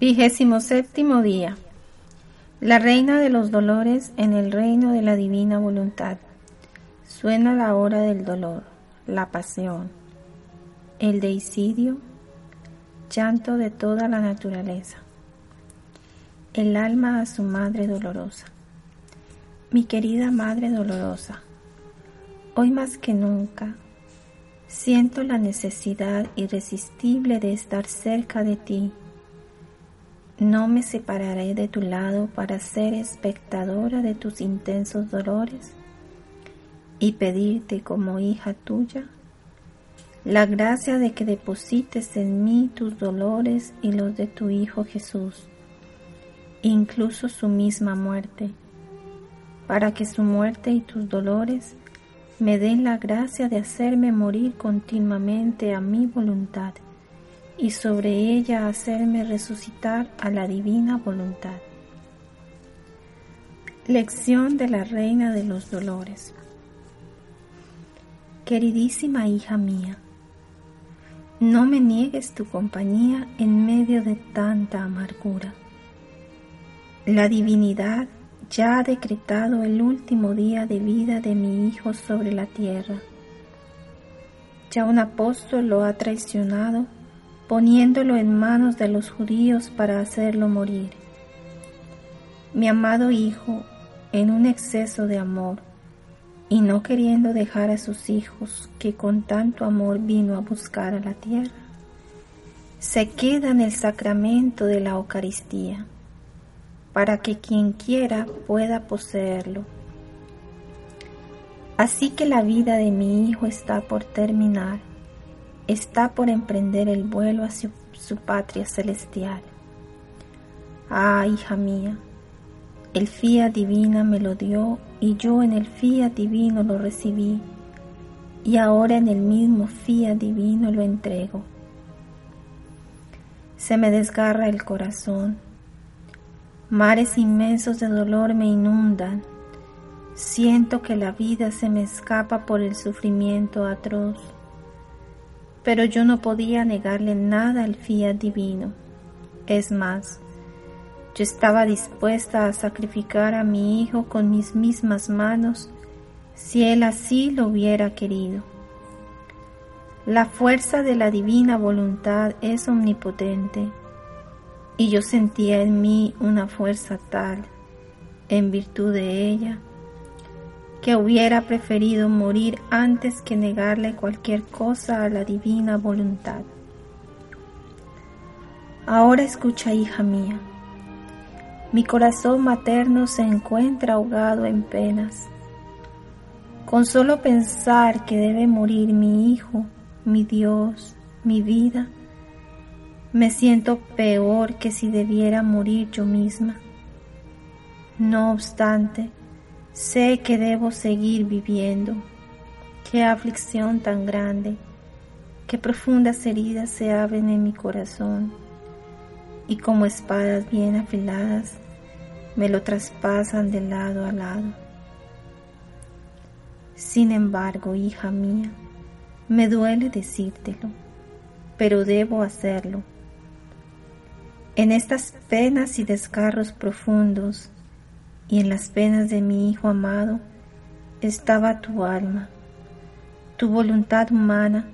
Vigésimo séptimo día. La reina de los dolores en el reino de la divina voluntad. Suena la hora del dolor, la pasión, el deicidio, llanto de toda la naturaleza. El alma a su madre dolorosa. Mi querida madre dolorosa, hoy más que nunca siento la necesidad irresistible de estar cerca de ti no me separaré de tu lado para ser espectadora de tus intensos dolores y pedirte como hija tuya la gracia de que deposites en mí tus dolores y los de tu Hijo Jesús, incluso su misma muerte, para que su muerte y tus dolores me den la gracia de hacerme morir continuamente a mi voluntad y sobre ella hacerme resucitar a la divina voluntad. Lección de la Reina de los Dolores. Queridísima hija mía, no me niegues tu compañía en medio de tanta amargura. La divinidad ya ha decretado el último día de vida de mi hijo sobre la tierra. Ya un apóstol lo ha traicionado poniéndolo en manos de los judíos para hacerlo morir. Mi amado Hijo, en un exceso de amor, y no queriendo dejar a sus hijos que con tanto amor vino a buscar a la tierra, se queda en el sacramento de la Eucaristía, para que quien quiera pueda poseerlo. Así que la vida de mi Hijo está por terminar está por emprender el vuelo hacia su patria celestial. Ah, hija mía, el fiat divina me lo dio y yo en el fiat divino lo recibí y ahora en el mismo fiat divino lo entrego. Se me desgarra el corazón, mares inmensos de dolor me inundan, siento que la vida se me escapa por el sufrimiento atroz pero yo no podía negarle nada al fiat divino. Es más, yo estaba dispuesta a sacrificar a mi hijo con mis mismas manos si él así lo hubiera querido. La fuerza de la divina voluntad es omnipotente y yo sentía en mí una fuerza tal, en virtud de ella, que hubiera preferido morir antes que negarle cualquier cosa a la divina voluntad. Ahora escucha, hija mía, mi corazón materno se encuentra ahogado en penas. Con solo pensar que debe morir mi hijo, mi Dios, mi vida, me siento peor que si debiera morir yo misma. No obstante, Sé que debo seguir viviendo. Qué aflicción tan grande, qué profundas heridas se abren en mi corazón y como espadas bien afiladas me lo traspasan de lado a lado. Sin embargo, hija mía, me duele decírtelo, pero debo hacerlo. En estas penas y desgarros profundos y en las penas de mi Hijo amado estaba tu alma, tu voluntad humana,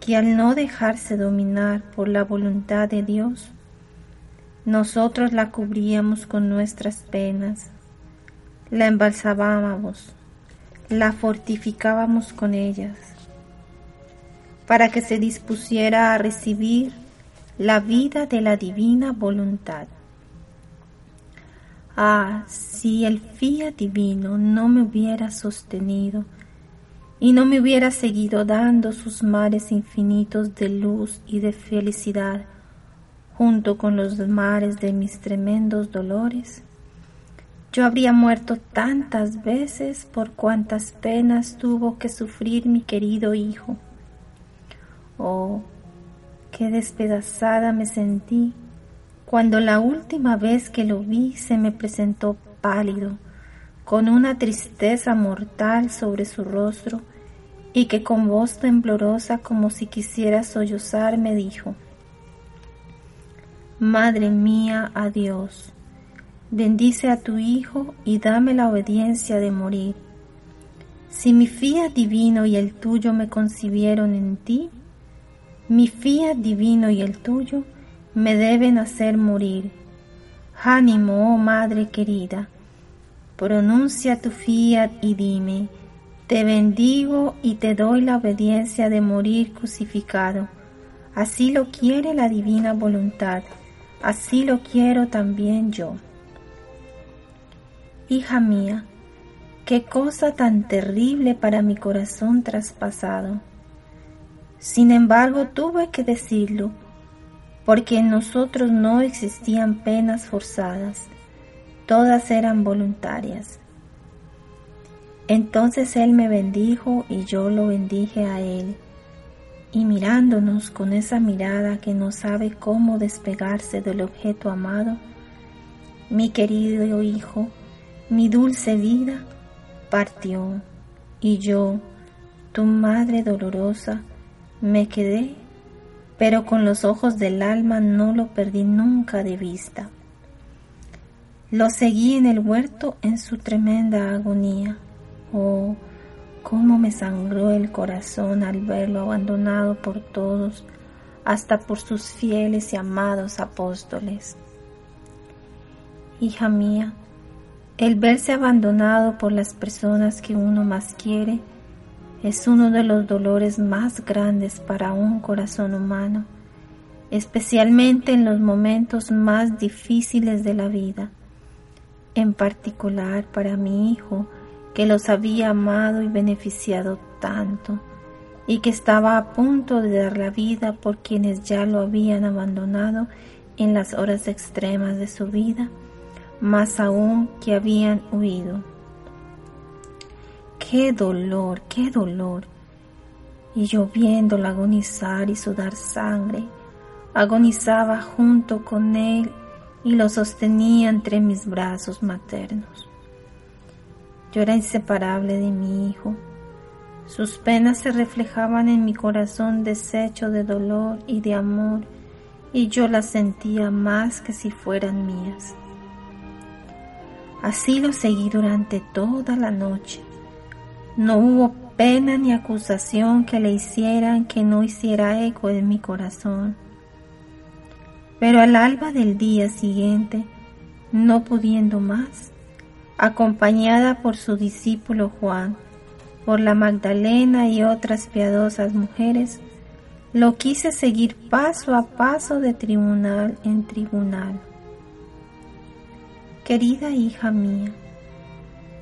que al no dejarse dominar por la voluntad de Dios, nosotros la cubríamos con nuestras penas, la embalsamábamos, la fortificábamos con ellas, para que se dispusiera a recibir la vida de la divina voluntad. Ah, si el fiat divino no me hubiera sostenido y no me hubiera seguido dando sus mares infinitos de luz y de felicidad junto con los mares de mis tremendos dolores, yo habría muerto tantas veces por cuantas penas tuvo que sufrir mi querido hijo. Oh, qué despedazada me sentí cuando la última vez que lo vi se me presentó pálido, con una tristeza mortal sobre su rostro, y que con voz temblorosa como si quisiera sollozar me dijo, Madre mía, a Dios. Bendice a tu Hijo y dame la obediencia de morir. Si mi fiat divino y el tuyo me concibieron en ti, mi fiat divino y el tuyo me deben hacer morir. Ánimo, oh Madre querida, pronuncia tu fiat y dime, te bendigo y te doy la obediencia de morir crucificado. Así lo quiere la divina voluntad, así lo quiero también yo. Hija mía, qué cosa tan terrible para mi corazón traspasado. Sin embargo, tuve que decirlo, porque en nosotros no existían penas forzadas, todas eran voluntarias. Entonces él me bendijo y yo lo bendije a él. Y mirándonos con esa mirada que no sabe cómo despegarse del objeto amado, mi querido hijo, mi dulce vida, partió, y yo, tu madre dolorosa, me quedé, pero con los ojos del alma no lo perdí nunca de vista. Lo seguí en el huerto en su tremenda agonía Oh, cómo me sangró el corazón al verlo abandonado por todos, hasta por sus fieles y amados apóstoles. Hija mía, el verse abandonado por las personas que uno más quiere es uno de los dolores más grandes para un corazón humano, especialmente en los momentos más difíciles de la vida, en particular para mi hijo, que los había amado y beneficiado tanto, y que estaba a punto de dar la vida por quienes ya lo habían abandonado en las horas extremas de su vida, más aún que habían huido. ¡Qué dolor, qué dolor! Y yo viéndolo agonizar y sudar sangre, agonizaba junto con él y lo sostenía entre mis brazos maternos. Yo era inseparable de mi hijo. Sus penas se reflejaban en mi corazón deshecho de dolor y de amor, y yo las sentía más que si fueran mías. Así lo seguí durante toda la noche. No hubo pena ni acusación que le hicieran que no hiciera eco en mi corazón. Pero al alba del día siguiente, no pudiendo más, acompañada por su discípulo Juan, por la Magdalena y otras piadosas mujeres, lo quise seguir paso a paso de tribunal en tribunal. Querida hija mía,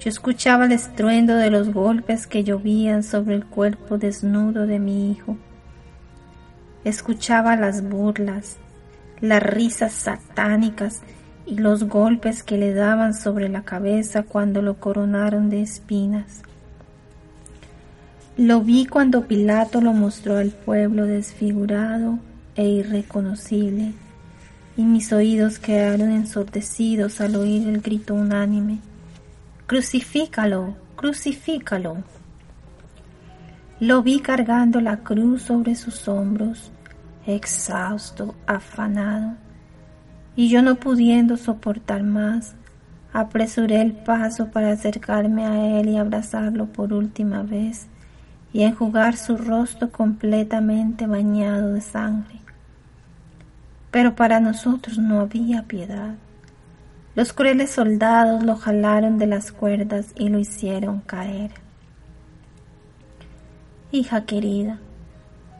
yo escuchaba el estruendo de los golpes que llovían sobre el cuerpo desnudo de mi hijo. Escuchaba las burlas, las risas satánicas y los golpes que le daban sobre la cabeza cuando lo coronaron de espinas. Lo vi cuando Pilato lo mostró al pueblo desfigurado e irreconocible, y mis oídos quedaron ensordecidos al oír el grito unánime, Crucifícalo, crucifícalo. Lo vi cargando la cruz sobre sus hombros, exhausto, afanado y yo no pudiendo soportar más, apresuré el paso para acercarme a él y abrazarlo por última vez y enjugar su rostro completamente bañado de sangre. Pero para nosotros no había piedad. Los crueles soldados lo jalaron de las cuerdas y lo hicieron caer. Hija querida,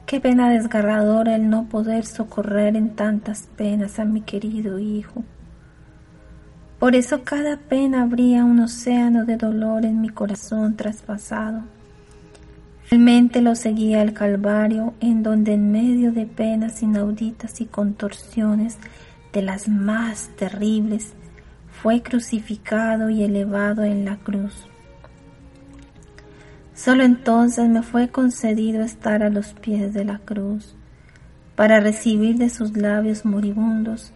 Qué pena desgarradora el no poder socorrer en tantas penas a mi querido hijo. Por eso cada pena abría un océano de dolor en mi corazón traspasado. Finalmente lo seguía al Calvario, en donde en medio de penas inauditas y contorsiones de las más terribles, fue crucificado y elevado en la cruz. Solo entonces me fue concedido estar a los pies de la cruz para recibir de sus labios moribundos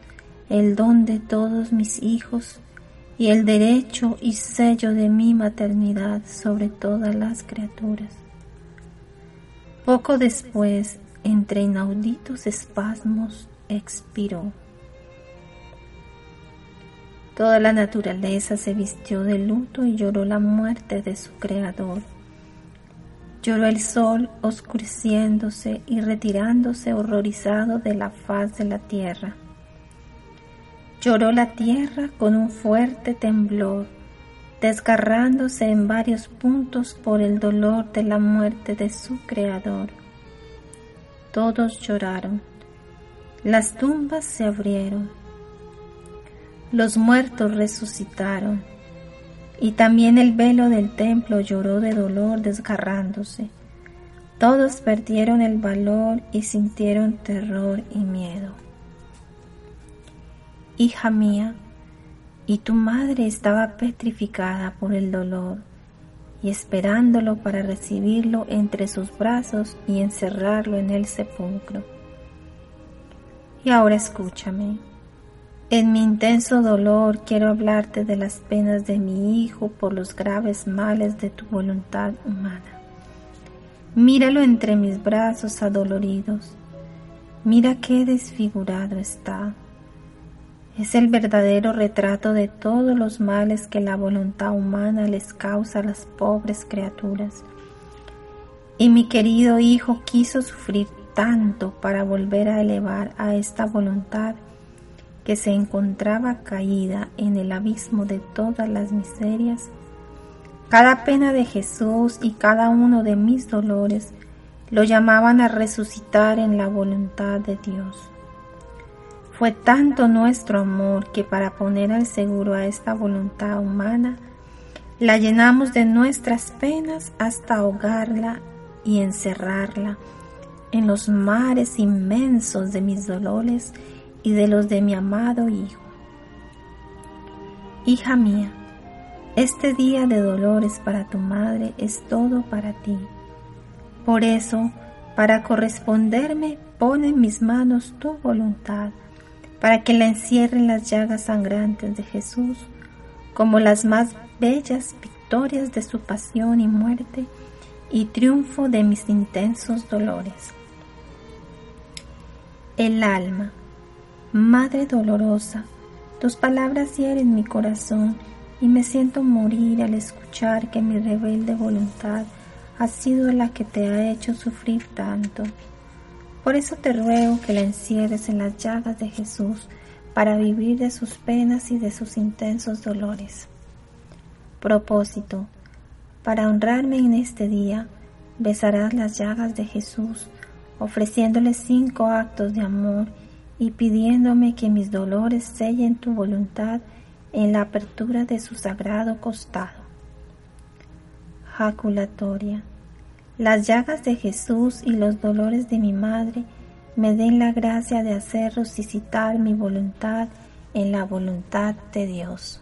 el don de todos mis hijos y el derecho y sello de mi maternidad sobre todas las criaturas. Poco después, entre inauditos espasmos, expiró. Toda la naturaleza se vistió de luto y lloró la muerte de su creador. Lloró el sol oscureciéndose y retirándose horrorizado de la faz de la tierra. Lloró la tierra con un fuerte temblor, desgarrándose en varios puntos por el dolor de la muerte de su creador. Todos lloraron. Las tumbas se abrieron los muertos resucitaron, y también el velo del templo lloró de dolor desgarrándose. Todos perdieron el valor y sintieron terror y miedo. Hija mía, y tu madre estaba petrificada por el dolor y esperándolo para recibirlo entre sus brazos y encerrarlo en el sepulcro. Y ahora escúchame. En mi intenso dolor quiero hablarte de las penas de mi hijo por los graves males de tu voluntad humana. Míralo entre mis brazos adoloridos. Mira qué desfigurado está. Es el verdadero retrato de todos los males que la voluntad humana les causa a las pobres criaturas. Y mi querido hijo quiso sufrir tanto para volver a elevar a esta voluntad que se encontraba caída en el abismo de todas las miserias, cada pena de Jesús y cada uno de mis dolores lo llamaban a resucitar en la voluntad de Dios. Fue tanto nuestro amor que para poner al seguro a esta voluntad humana, la llenamos de nuestras penas hasta ahogarla y encerrarla en los mares inmensos de mis dolores y de los de mi amado Hijo. Hija mía, este día de dolores para tu madre es todo para ti. Por eso, para corresponderme, pone en mis manos tu voluntad, para que la encierren las llagas sangrantes de Jesús, como las más bellas victorias de su pasión y muerte y triunfo de mis intensos dolores. El alma Madre dolorosa, tus palabras hieren mi corazón y me siento morir al escuchar que mi rebelde voluntad ha sido la que te ha hecho sufrir tanto. Por eso te ruego que la encierres en las llagas de Jesús para vivir de sus penas y de sus intensos dolores. Propósito. Para honrarme en este día, besarás las llagas de Jesús, ofreciéndole cinco actos de amor y pidiéndome que mis dolores sellen tu voluntad en la apertura de su sagrado costado. Jaculatoria. Las llagas de Jesús y los dolores de mi madre me den la gracia de hacer resucitar mi voluntad en la voluntad de Dios.